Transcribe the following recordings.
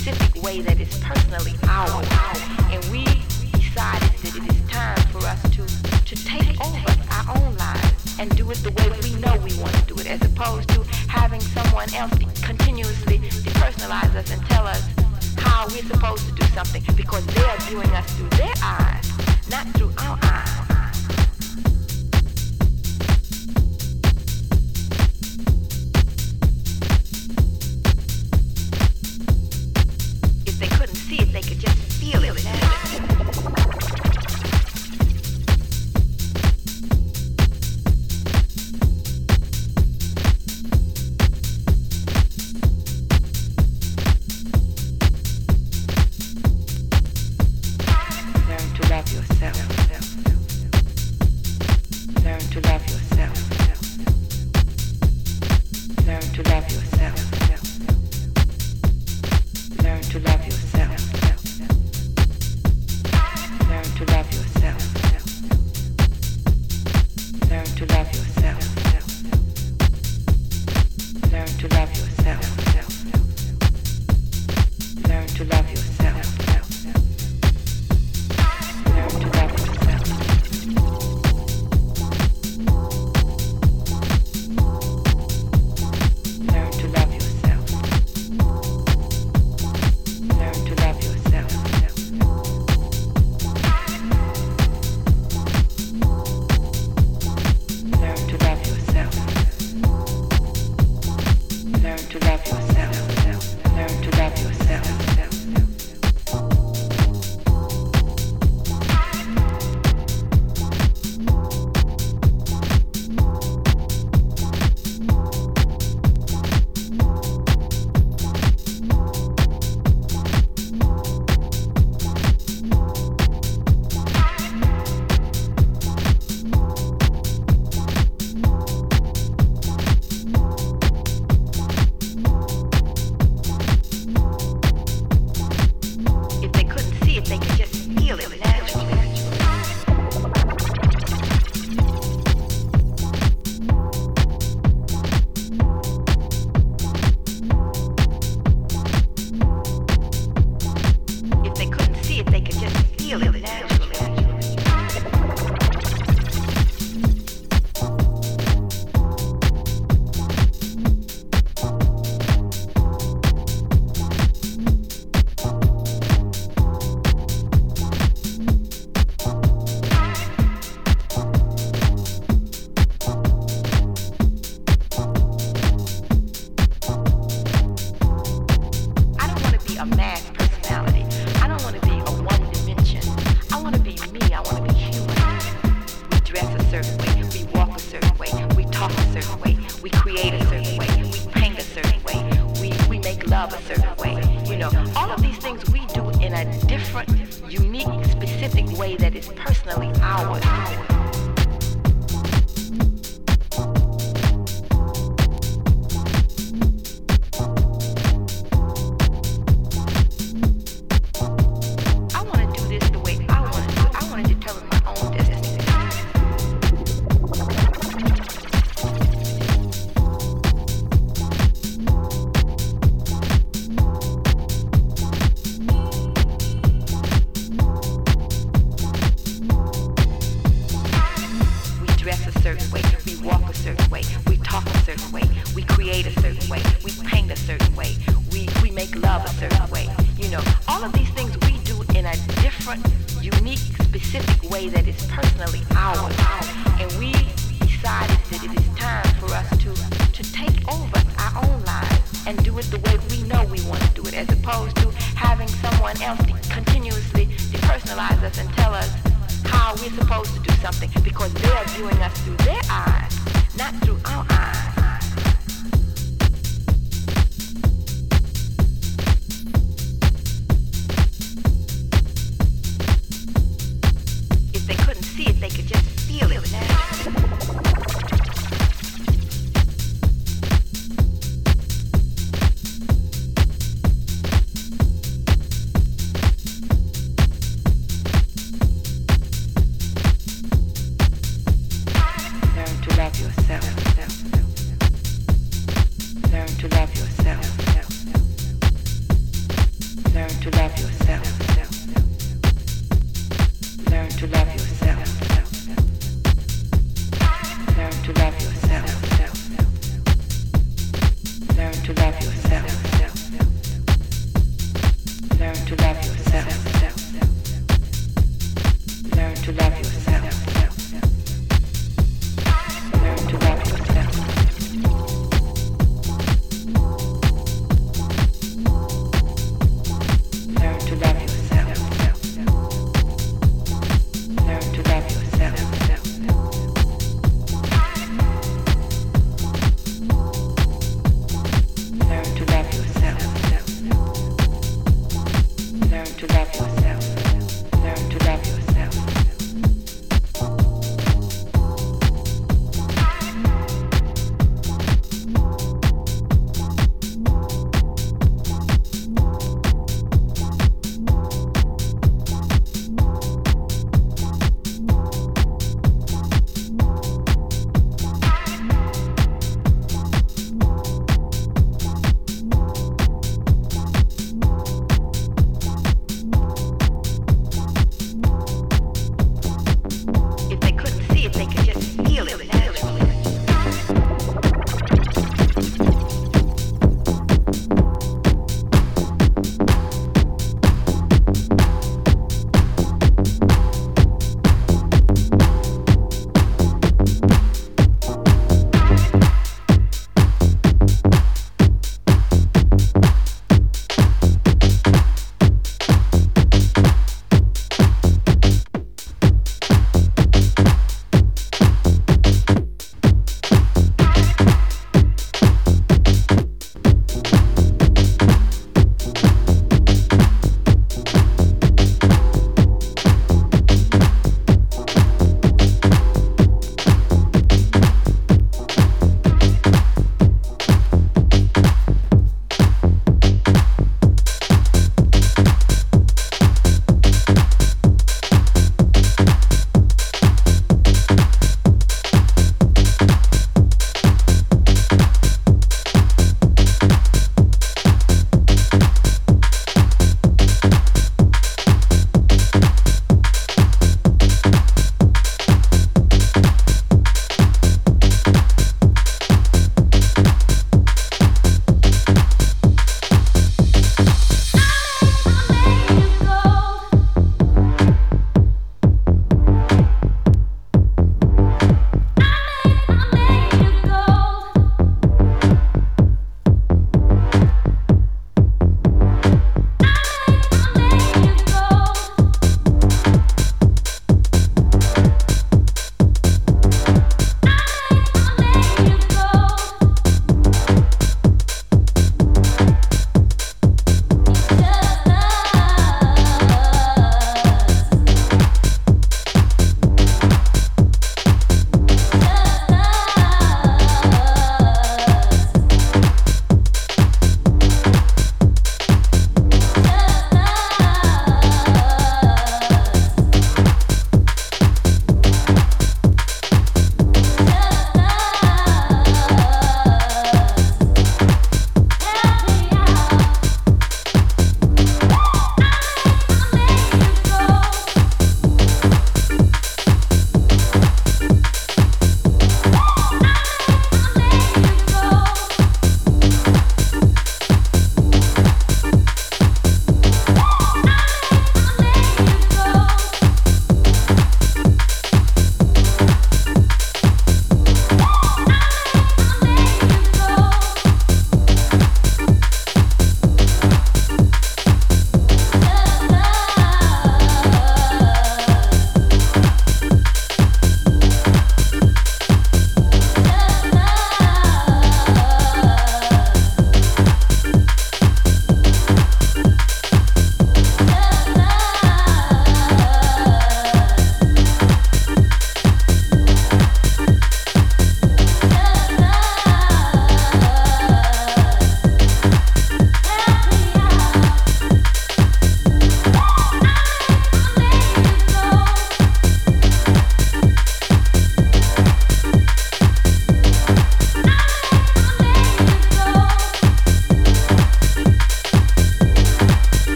specific way that is personally ours. And we decided that it is time for us to, to take over our own lives and do it the way we know we want to do it, as opposed to having someone else continuously depersonalize us and tell us how we're supposed to do something because they're viewing us through their eyes, not through our eyes.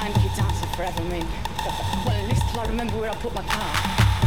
I'm Kid dancing forever, I mean. well, at least I remember where I put my car.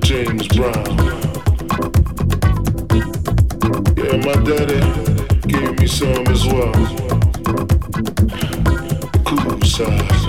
James Brown. Yeah, my daddy gave me some as well. Cool side.